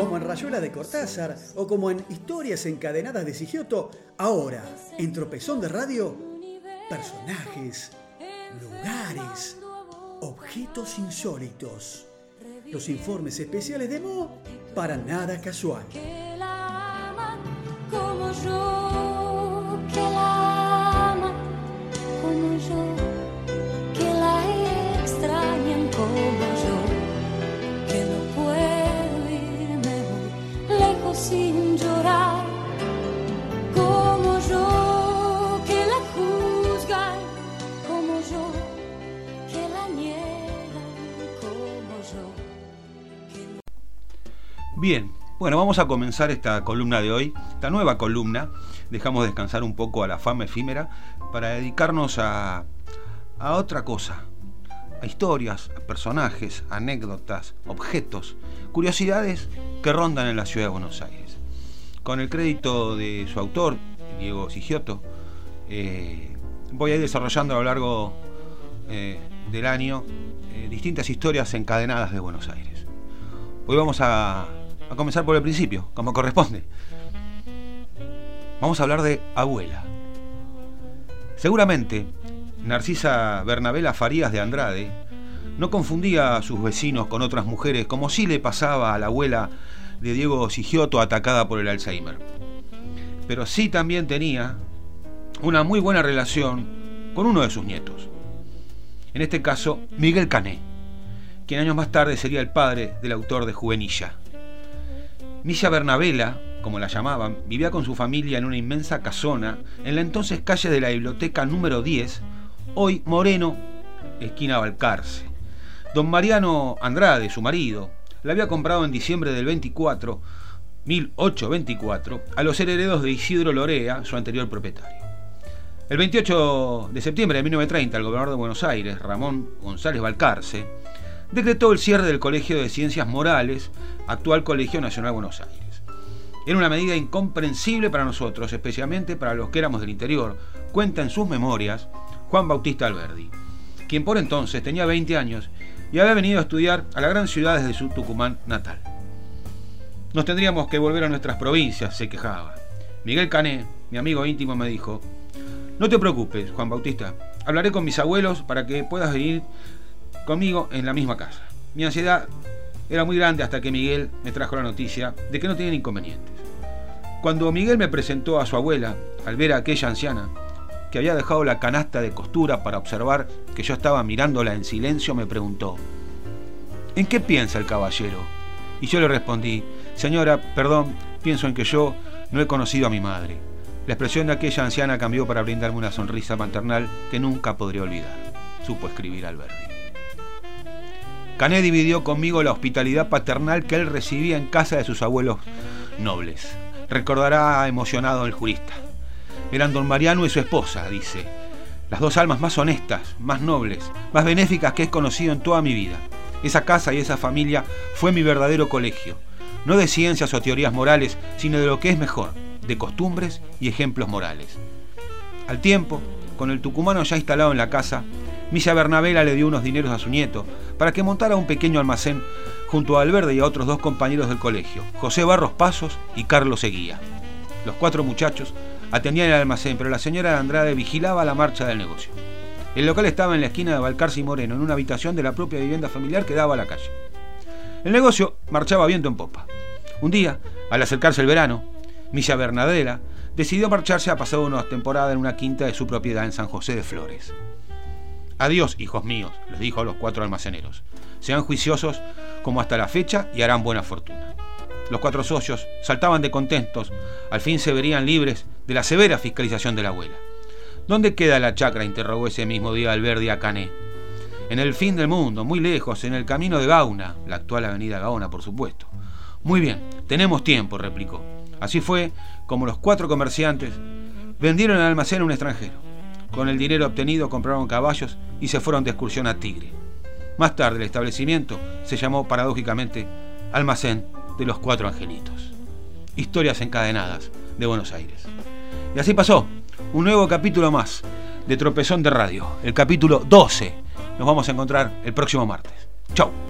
Como en Rayuela de Cortázar o como en Historias encadenadas de Sigioto, ahora, en Tropezón de Radio, personajes, lugares, objetos insólitos. Los informes especiales de Mo para nada casual. Sin llorar, como yo, que la juzgan como yo, que la niegan como yo. Bien, bueno, vamos a comenzar esta columna de hoy, esta nueva columna. Dejamos descansar un poco a la fama efímera para dedicarnos a, a otra cosa, a historias, a personajes, anécdotas, objetos, curiosidades que rondan en la ciudad de Buenos Aires. Con el crédito de su autor, Diego Sigiotto, eh, voy a ir desarrollando a lo largo eh, del año eh, distintas historias encadenadas de Buenos Aires. Hoy vamos a comenzar por el principio, como corresponde. Vamos a hablar de abuela. Seguramente, Narcisa Bernabela Farías de Andrade no confundía a sus vecinos con otras mujeres como sí le pasaba a la abuela de Diego Sigioto atacada por el Alzheimer. Pero sí también tenía una muy buena relación con uno de sus nietos. En este caso, Miguel Cané, quien años más tarde sería el padre del autor de Juvenilla. Milla Bernabela, como la llamaban, vivía con su familia en una inmensa casona en la entonces calle de la Biblioteca número 10, hoy Moreno, esquina Balcarce. Don Mariano Andrade, su marido, la había comprado en diciembre del 24, 1824, a los herederos de Isidro Lorea, su anterior propietario. El 28 de septiembre de 1930, el gobernador de Buenos Aires, Ramón González Balcarce, decretó el cierre del Colegio de Ciencias Morales, actual Colegio Nacional Buenos Aires. Era una medida incomprensible para nosotros, especialmente para los que éramos del interior, cuenta en sus memorias Juan Bautista Alberdi, quien por entonces tenía 20 años y había venido a estudiar a la gran ciudad desde su Tucumán natal. Nos tendríamos que volver a nuestras provincias, se quejaba. Miguel Cané, mi amigo íntimo, me dijo, no te preocupes, Juan Bautista, hablaré con mis abuelos para que puedas venir conmigo en la misma casa. Mi ansiedad era muy grande hasta que Miguel me trajo la noticia de que no tenían inconvenientes. Cuando Miguel me presentó a su abuela, al ver a aquella anciana, que había dejado la canasta de costura para observar que yo estaba mirándola en silencio, me preguntó, ¿en qué piensa el caballero? Y yo le respondí, señora, perdón, pienso en que yo no he conocido a mi madre. La expresión de aquella anciana cambió para brindarme una sonrisa maternal que nunca podría olvidar. Supo escribir Alberti. Cané dividió conmigo la hospitalidad paternal que él recibía en casa de sus abuelos nobles. Recordará emocionado el jurista. Eran don Mariano y su esposa, dice. Las dos almas más honestas, más nobles, más benéficas que he conocido en toda mi vida. Esa casa y esa familia fue mi verdadero colegio. No de ciencias o teorías morales, sino de lo que es mejor, de costumbres y ejemplos morales. Al tiempo, con el tucumano ya instalado en la casa, Milla Bernabela le dio unos dineros a su nieto para que montara un pequeño almacén junto a Alberde y a otros dos compañeros del colegio, José Barros Pasos y Carlos Seguía. Los cuatro muchachos atendían el almacén, pero la señora de Andrade vigilaba la marcha del negocio. El local estaba en la esquina de Balcarce y Moreno, en una habitación de la propia vivienda familiar que daba a la calle. El negocio marchaba viento en popa. Un día, al acercarse el verano, Milla Bernadela decidió marcharse a pasar una temporada en una quinta de su propiedad en San José de Flores. Adiós, hijos míos, les dijo a los cuatro almaceneros. Sean juiciosos como hasta la fecha y harán buena fortuna. Los cuatro socios saltaban de contentos, al fin se verían libres de la severa fiscalización de la abuela. ¿Dónde queda la chacra? interrogó ese mismo día Alberdi a Cané. En el fin del mundo, muy lejos, en el camino de Gauna, la actual avenida Gaona, por supuesto. Muy bien, tenemos tiempo, replicó. Así fue como los cuatro comerciantes vendieron el almacén a un extranjero. Con el dinero obtenido compraron caballos y se fueron de excursión a Tigre. Más tarde el establecimiento se llamó paradójicamente Almacén de los Cuatro Angelitos. Historias encadenadas de Buenos Aires. Y así pasó, un nuevo capítulo más de Tropezón de Radio, el capítulo 12. Nos vamos a encontrar el próximo martes. Chau.